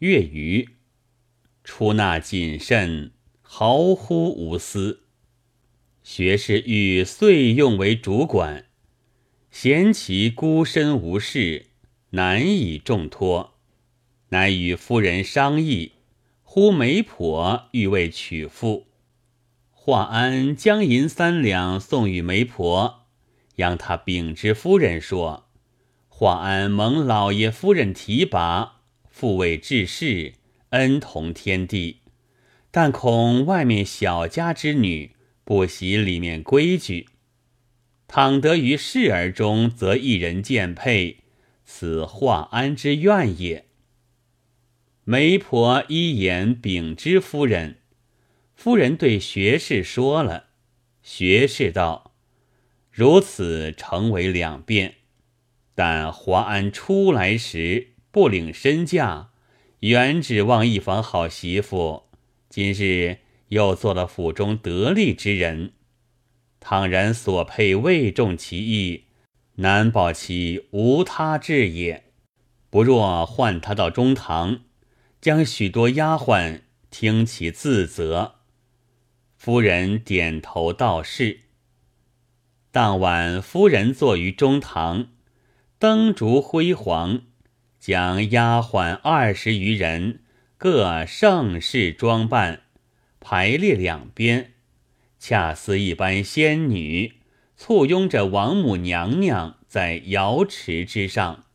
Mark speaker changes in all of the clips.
Speaker 1: 月余，出纳谨慎，毫乎无私。学士欲遂用为主管，嫌其孤身无事，难以重托，乃与夫人商议。呼媒婆欲为娶妇，华安将银三两送与媒婆，让他禀知夫人说：“华安蒙老爷夫人提拔，父位治世，恩同天地，但恐外面小家之女不习里面规矩，倘得于世儿中，则一人见配，此华安之愿也。”媒婆一言禀知夫人，夫人对学士说了。学士道：“如此成为两变。但华安出来时不领身价，原指望一房好媳妇，今日又做了府中得力之人。倘然所配未中其意，难保其无他志也。不若唤他到中堂。”将许多丫鬟听其自责，夫人点头道是。当晚，夫人坐于中堂，灯烛辉煌，将丫鬟二十余人各盛世装扮，排列两边，恰似一般仙女簇拥着王母娘娘在瑶池之上。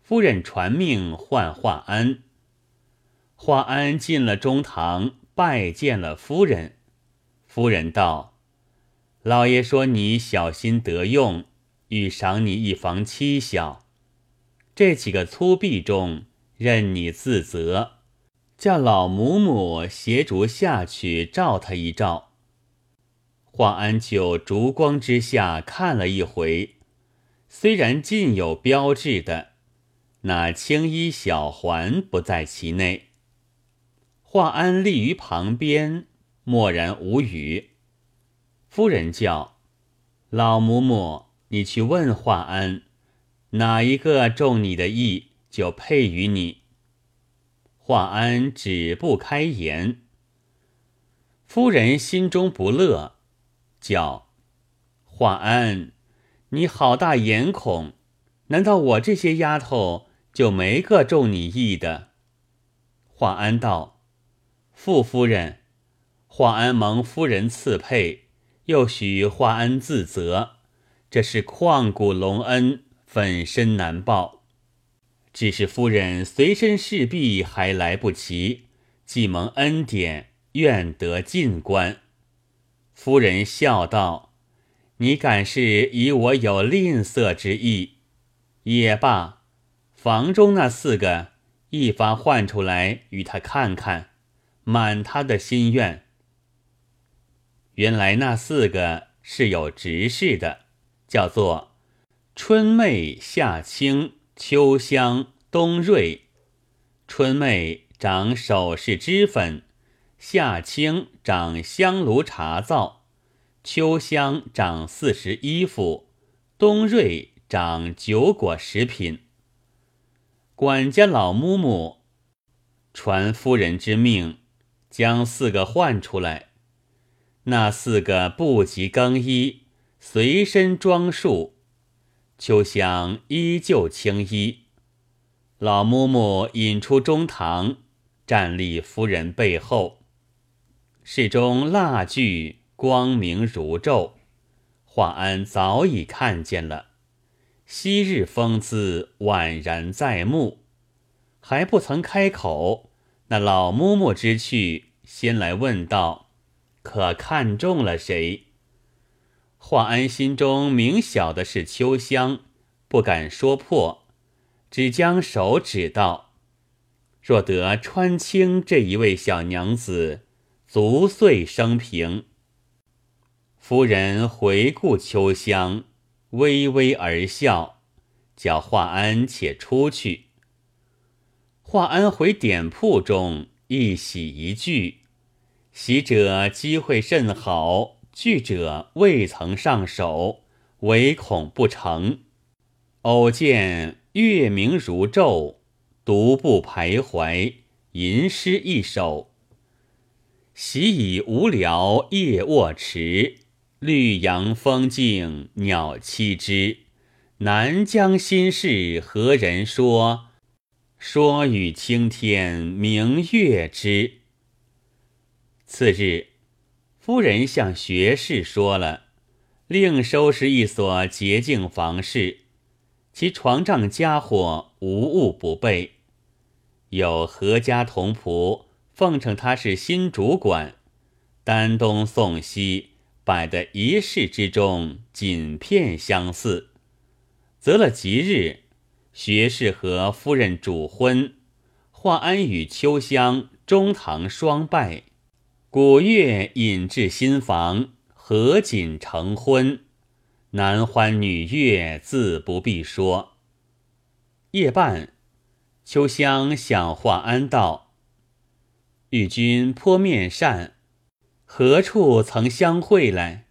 Speaker 1: 夫人传命唤华安。华安进了中堂，拜见了夫人。夫人道：“老爷说你小心得用，欲赏你一房妻小。这几个粗婢中，任你自责，叫老母母携烛下去照他一照。”华安就烛光之下看了一回，虽然尽有标志的，那青衣小环不在其内。华安立于旁边，默然无语。夫人叫老嬷嬷，你去问华安，哪一个中你的意，就配与你。华安止不开言。夫人心中不乐，叫华安，你好大眼孔！难道我这些丫头就没个中你意的？华安道。傅夫人，华安蒙夫人赐配，又许华安自责，这是旷古隆恩，粉身难报。只是夫人随身侍婢还来不及，既蒙恩典，愿得进官。夫人笑道：“你敢是以我有吝啬之意？也罢，房中那四个，一发唤出来与他看看。”满他的心愿。原来那四个是有执事的，叫做春妹、夏青、秋香、冬瑞。春妹长首饰脂粉，夏青长香炉茶灶，秋香长四时衣服，冬瑞长酒果食品。管家老木木传夫人之命。将四个唤出来，那四个不及更衣，随身装束。秋香依旧青衣。老嬷嬷引出中堂，站立夫人背后。室中蜡炬光明如昼，华安早已看见了，昔日风姿宛然在目，还不曾开口。那老嬷嬷之去，先来问道：“可看中了谁？”华安心中明晓的是秋香，不敢说破，只将手指道：“若得穿青这一位小娘子，足岁生平。”夫人回顾秋香，微微而笑，叫华安且出去。华安回典铺中，一喜一惧。喜者机会甚好，惧者未曾上手，唯恐不成。偶见月明如昼，独步徘徊，吟诗一首。习以无聊夜卧池，绿杨风静鸟栖之。南疆心事何人说？说与青天明月知。次日，夫人向学士说了。另收拾一所洁净房室，其床帐家伙无物不备。有何家童仆奉承他是新主管，丹东宋西摆的一室之中，锦片相似。择了吉日，学士和夫人主婚，华安与秋香中堂双拜，古月引至新房。合锦成婚，男欢女悦，自不必说。夜半，秋香向华安道：“与君颇面善，何处曾相会来？”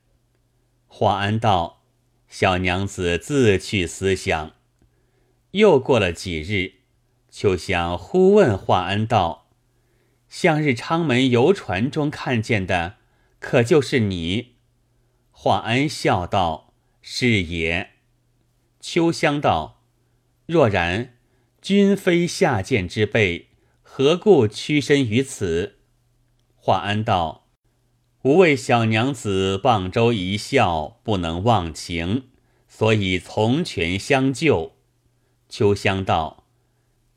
Speaker 1: 华安道：“小娘子自去思想。”又过了几日，秋香忽问华安道：“向日昌门游船中看见的，可就是你？”华安笑道：“是也。”秋香道：“若然，君非下贱之辈，何故屈身于此？”华安道：“吾为小娘子傍舟一笑，不能忘情，所以从权相救。”秋香道：“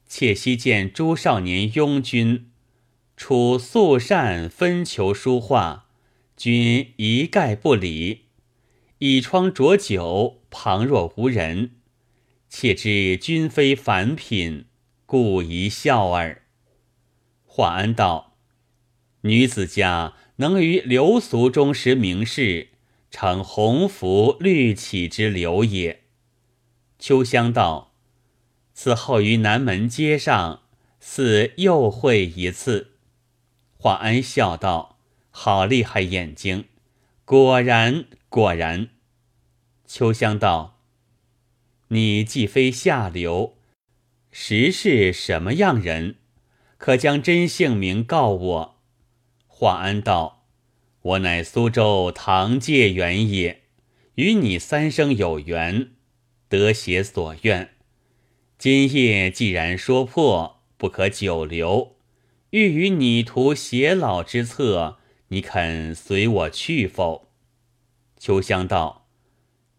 Speaker 1: 妾昔见朱少年拥君，处素善分求书画。”君一概不理，倚窗酌酒，旁若无人。妾知君非凡品，故一笑耳。华安道：女子家能于流俗中识名士，成鸿福绿绮之流也。秋香道：此后于南门街上，似又会一次。华安笑道。好厉害眼睛，果然果然。秋香道：“你既非下流，实是什么样人？可将真姓名告我。”华安道：“我乃苏州唐介元也，与你三生有缘，得携所愿。今夜既然说破，不可久留，欲与你图偕老之策。”你肯随我去否？秋香道：“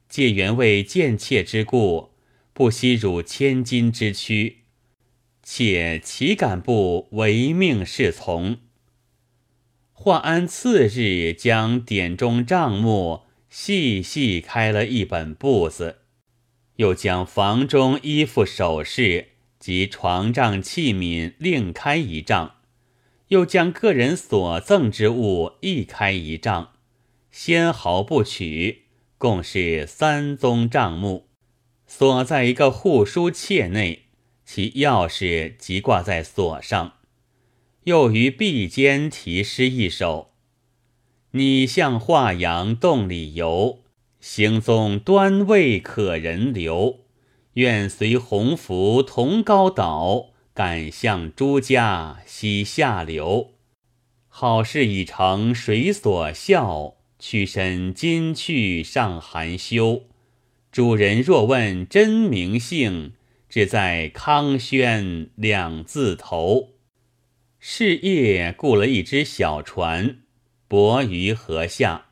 Speaker 1: 借原为贱妾之故，不惜辱千金之躯，且岂敢不唯命是从？”华安次日将典中账目细细开了一本簿子，又将房中衣服首饰及床帐器皿另开一账。又将个人所赠之物一开一账，先毫不取，共是三宗账目，锁在一个护书切内，其钥匙即挂在锁上。又于壁间题诗一首：“你向华阳洞里游，行踪端未可人留。愿随鸿福同高岛。”敢向朱家西下流，好事已成谁所笑？屈身今去尚含羞。主人若问真名姓，只在康轩两字头。是夜雇了一只小船，泊于河下。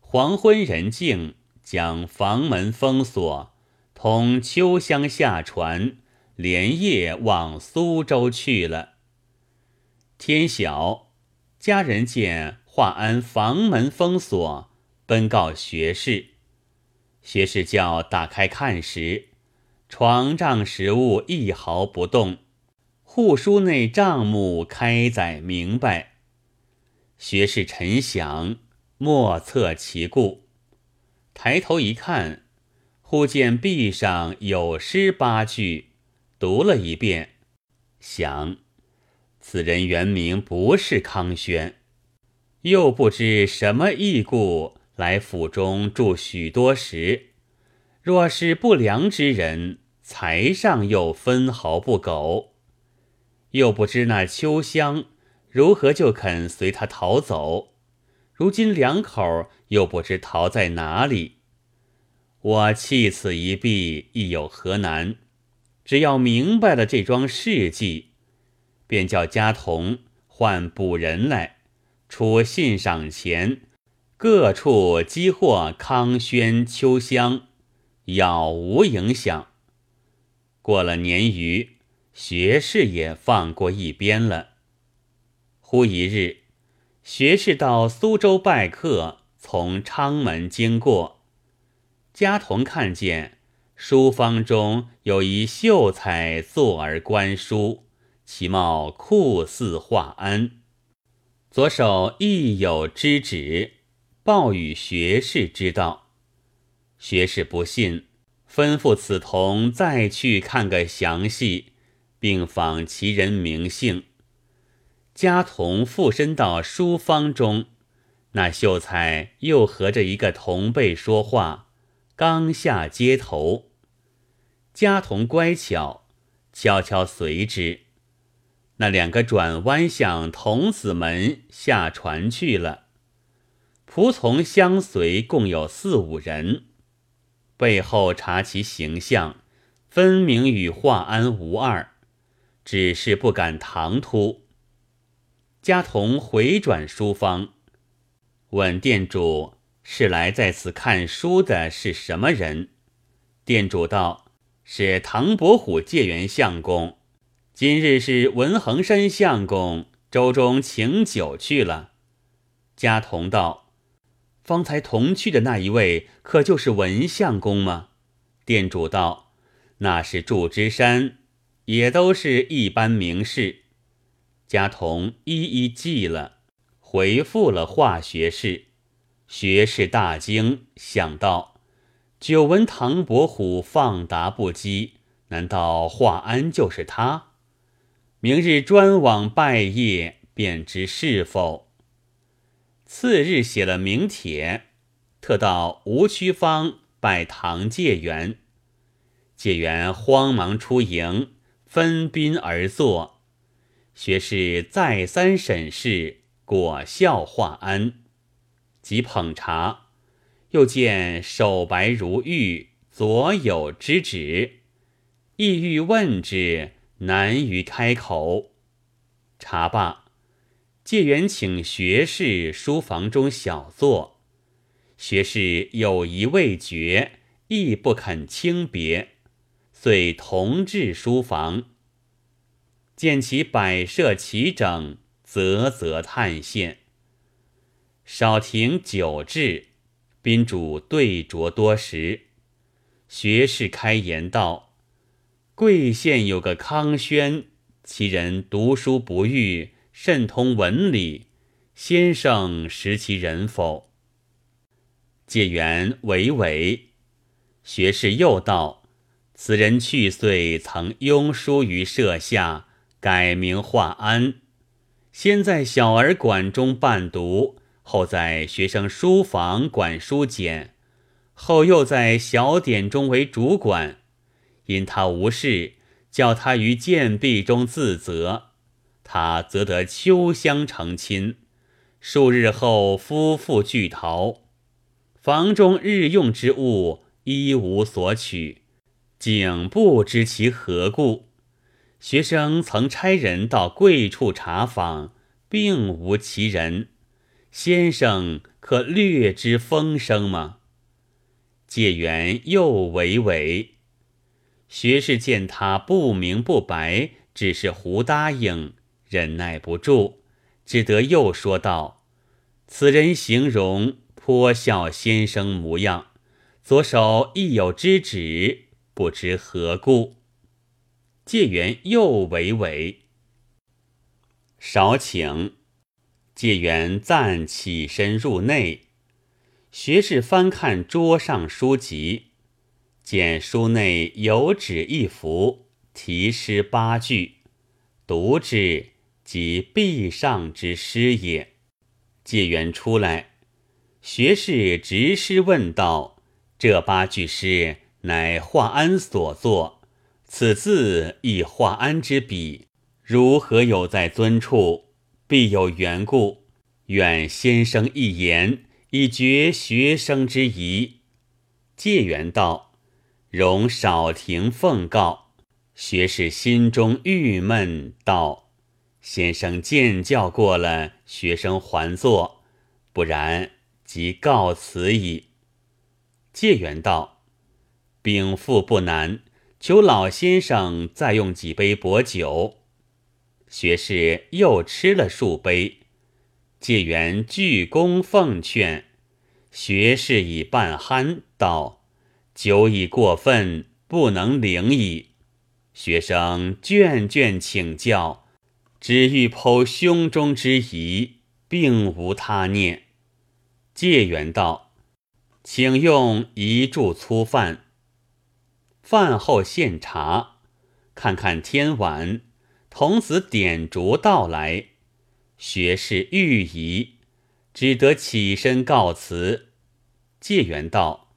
Speaker 1: 黄昏人静，将房门封锁，同秋香下船。连夜往苏州去了。天晓，家人见华安房门封锁，奔告学士。学士叫打开看时，床帐食物一毫不动，户书内账目开载明白。学士沉想，莫测其故，抬头一看，忽见壁上有诗八句。读了一遍，想此人原名不是康轩，又不知什么异故来府中住许多时。若是不良之人，财上又分毫不苟，又不知那秋香如何就肯随他逃走。如今两口又不知逃在哪里。我弃此一臂，亦有何难？只要明白了这桩事迹，便叫家童唤捕人来，出信赏钱，各处积获康轩、秋香，杳无影响。过了年余，学士也放过一边了。忽一日，学士到苏州拜客，从昌门经过。家童看见书坊中有一秀才坐而观书，其貌酷似华安，左手亦有之指，报与学士知道。学士不信，吩咐此童再去看个详细，并访其人名姓。家童附身到书坊中，那秀才又和着一个同辈说话。刚下街头，家童乖巧，悄悄随之。那两个转弯向童子门下船去了。仆从相随，共有四五人。背后查其形象，分明与华安无二，只是不敢唐突。家童回转书房，问店主。是来在此看书的是什么人？店主道：“是唐伯虎借元相公。今日是文衡山相公周中请酒去了。”家童道：“方才同去的那一位，可就是文相公吗？”店主道：“那是祝枝山，也都是一般名士。”家童一一记了，回复了化学士。学士大惊，想到久闻唐伯虎放达不羁，难道华安就是他？明日专往拜谒，便知是否。次日写了名帖，特到吴曲坊拜唐介元。介元慌忙出迎，分宾而坐。学士再三审视，果效华安。即捧茶，又见手白如玉，左有之指，意欲问之，难于开口。茶罢，介元请学士书房中小坐，学士有疑未决，亦不肯轻别，遂同至书房，见其摆设齐整，啧啧叹羡。少停酒至，宾主对酌多时。学士开言道：“贵县有个康轩，其人读书不遇，甚通文理。先生识其人否？”解元娓娓。学士又道：“此人去岁曾拥书于舍下，改名华安，先在小儿馆中伴读。”后在学生书房管书简，后又在小典中为主管。因他无事，叫他于贱婢中自责，他则得秋香成亲。数日后，夫妇俱逃，房中日用之物一无所取，竟不知其何故。学生曾差人到贵处查访，并无其人。先生可略知风声吗？解元又娓娓。学士见他不明不白，只是胡答应，忍耐不住，只得又说道：“此人形容颇笑先生模样，左手亦有之指，不知何故。”解元又娓娓。少请。介元暂起身入内，学士翻看桌上书籍，见书内有纸一幅，题诗八句，读之即壁上之诗也。介元出来，学士执诗问道：“这八句诗乃华安所作，此字亦华安之笔，如何有在尊处？必有缘故。愿先生一言，以绝学生之疑。”介元道：“容少廷奉告。”学士心中郁闷，道：“先生见教过了，学生还坐；不然，即告辞矣。”介元道：“禀赋不难，求老先生再用几杯薄酒。”学士又吃了数杯。介元鞠躬奉劝，学士已半酣，道：“酒已过分，不能领矣。”学生倦倦请教，只欲剖胸中之疑，并无他念。介元道，请用一箸粗饭。饭后献茶，看看天晚，童子点烛到来，学士欲疑，只得起身告辞。介元道，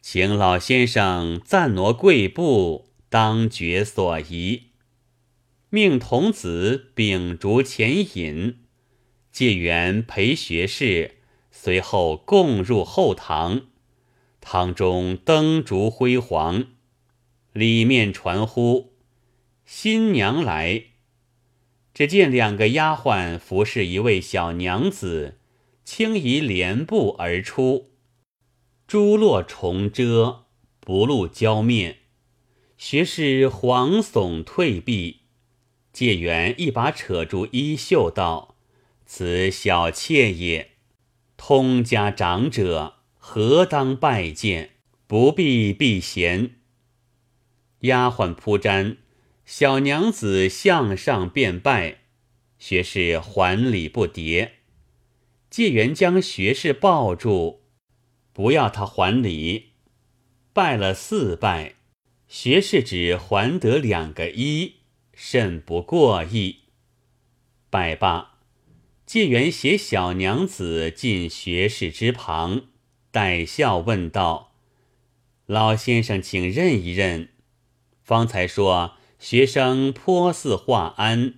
Speaker 1: 请老先生暂挪贵步。当觉所宜，命童子秉烛前饮，借缘陪学士，随后共入后堂。堂中灯烛辉煌，里面传呼新娘来。只见两个丫鬟服侍一位小娘子，轻移帘布而出，珠落重遮，不露娇面。学士惶悚退避，介元一把扯住衣袖道：“此小妾也，通家长者何当拜见？不必避嫌。”丫鬟铺毡，小娘子向上便拜，学士还礼不迭。介元将学士抱住，不要他还礼，拜了四拜。学士只还得两个一，甚不过意。拜罢，介元携小娘子进学士之旁，带笑问道：“老先生，请认一认。方才说学生颇似华安，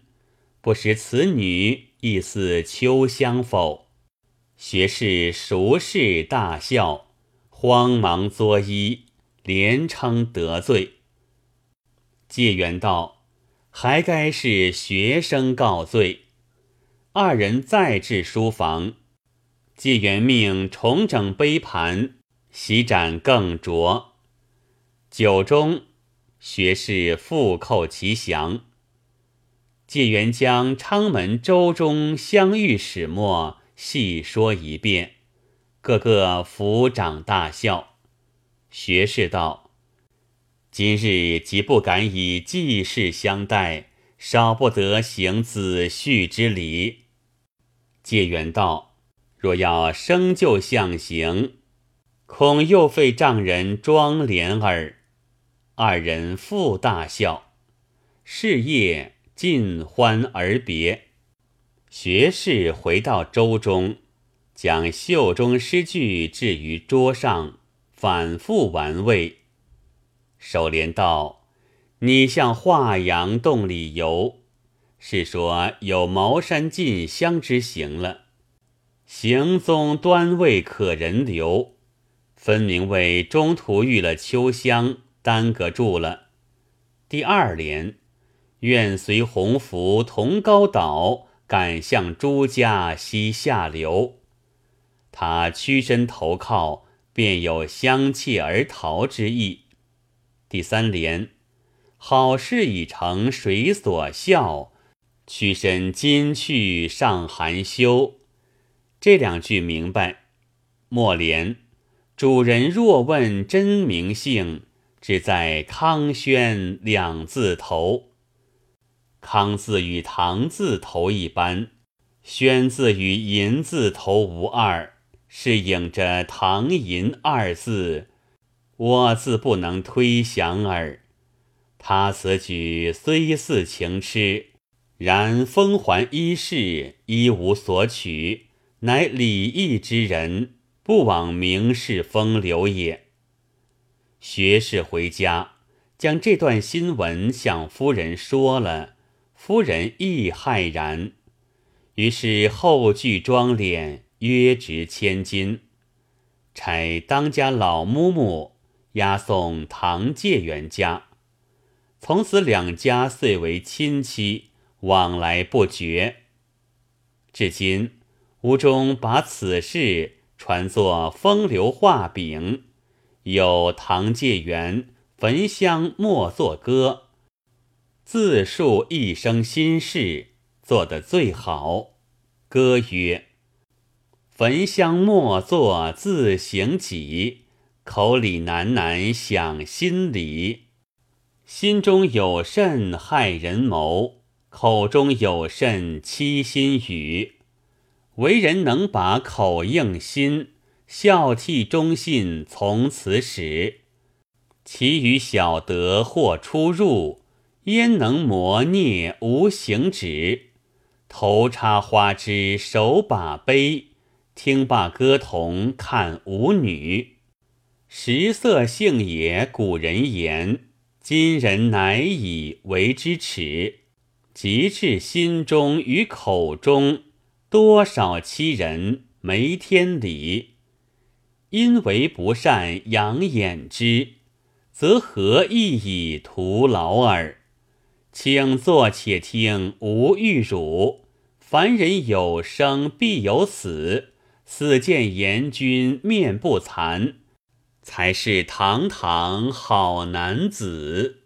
Speaker 1: 不识此女亦似秋香否？”学士熟视大笑，慌忙作揖。连称得罪，介元道还该是学生告罪。二人再至书房，介元命重整杯盘，洗盏更酌。酒中，学士复叩其详。介元将昌门周中相遇始末细说一遍，个个抚掌大笑。学士道：“今日即不敢以继世相待，少不得行子婿之礼。”介元道：“若要生就相行，恐又费丈人庄帘耳。”二人复大笑。是夜尽欢而别。学士回到舟中，将袖中诗句置于桌上。反复玩味，首联道：“你向华阳洞里游，是说有茅山进香之行了。行踪端未可人留，分明为中途遇了秋香，耽搁住了。”第二联：“愿随鸿福同高岛，赶向朱家西下流。”他屈身投靠。便有相弃而逃之意。第三联，好事已成，谁所笑？屈身今去尚含羞。这两句明白。末联，主人若问真名姓，只在康轩两字头。康字与唐字头一般，轩字与银字头无二。是影着“唐寅”二字，我自不能推想耳。他此举虽似情痴，然风还一世，一无所取，乃礼义之人，不枉名士风流也。学士回家，将这段新闻向夫人说了，夫人亦骇然。于是后具妆奁，约值千金，差当家老嬷嬷押送唐介元家。从此两家遂为亲戚，往来不绝。至今，吴中把此事传作风流画饼，有唐介元焚香默作歌，自述一生心事。做得最好。歌曰：“焚香莫作自行己，口里喃喃想心里。心中有甚害人谋，口中有甚欺心语。为人能把口应心，孝悌忠信从此始。其余小德或出入，焉能磨孽无行止？”头插花枝，手把杯，听罢歌童，看舞女。食色性也，古人言，今人乃以为之耻。及至心中与口中，多少欺人没天理。因为不善养眼之，则何益以徒劳耳？请坐且听，吾欲汝。凡人有生必有死，死见阎君面不惭，才是堂堂好男子。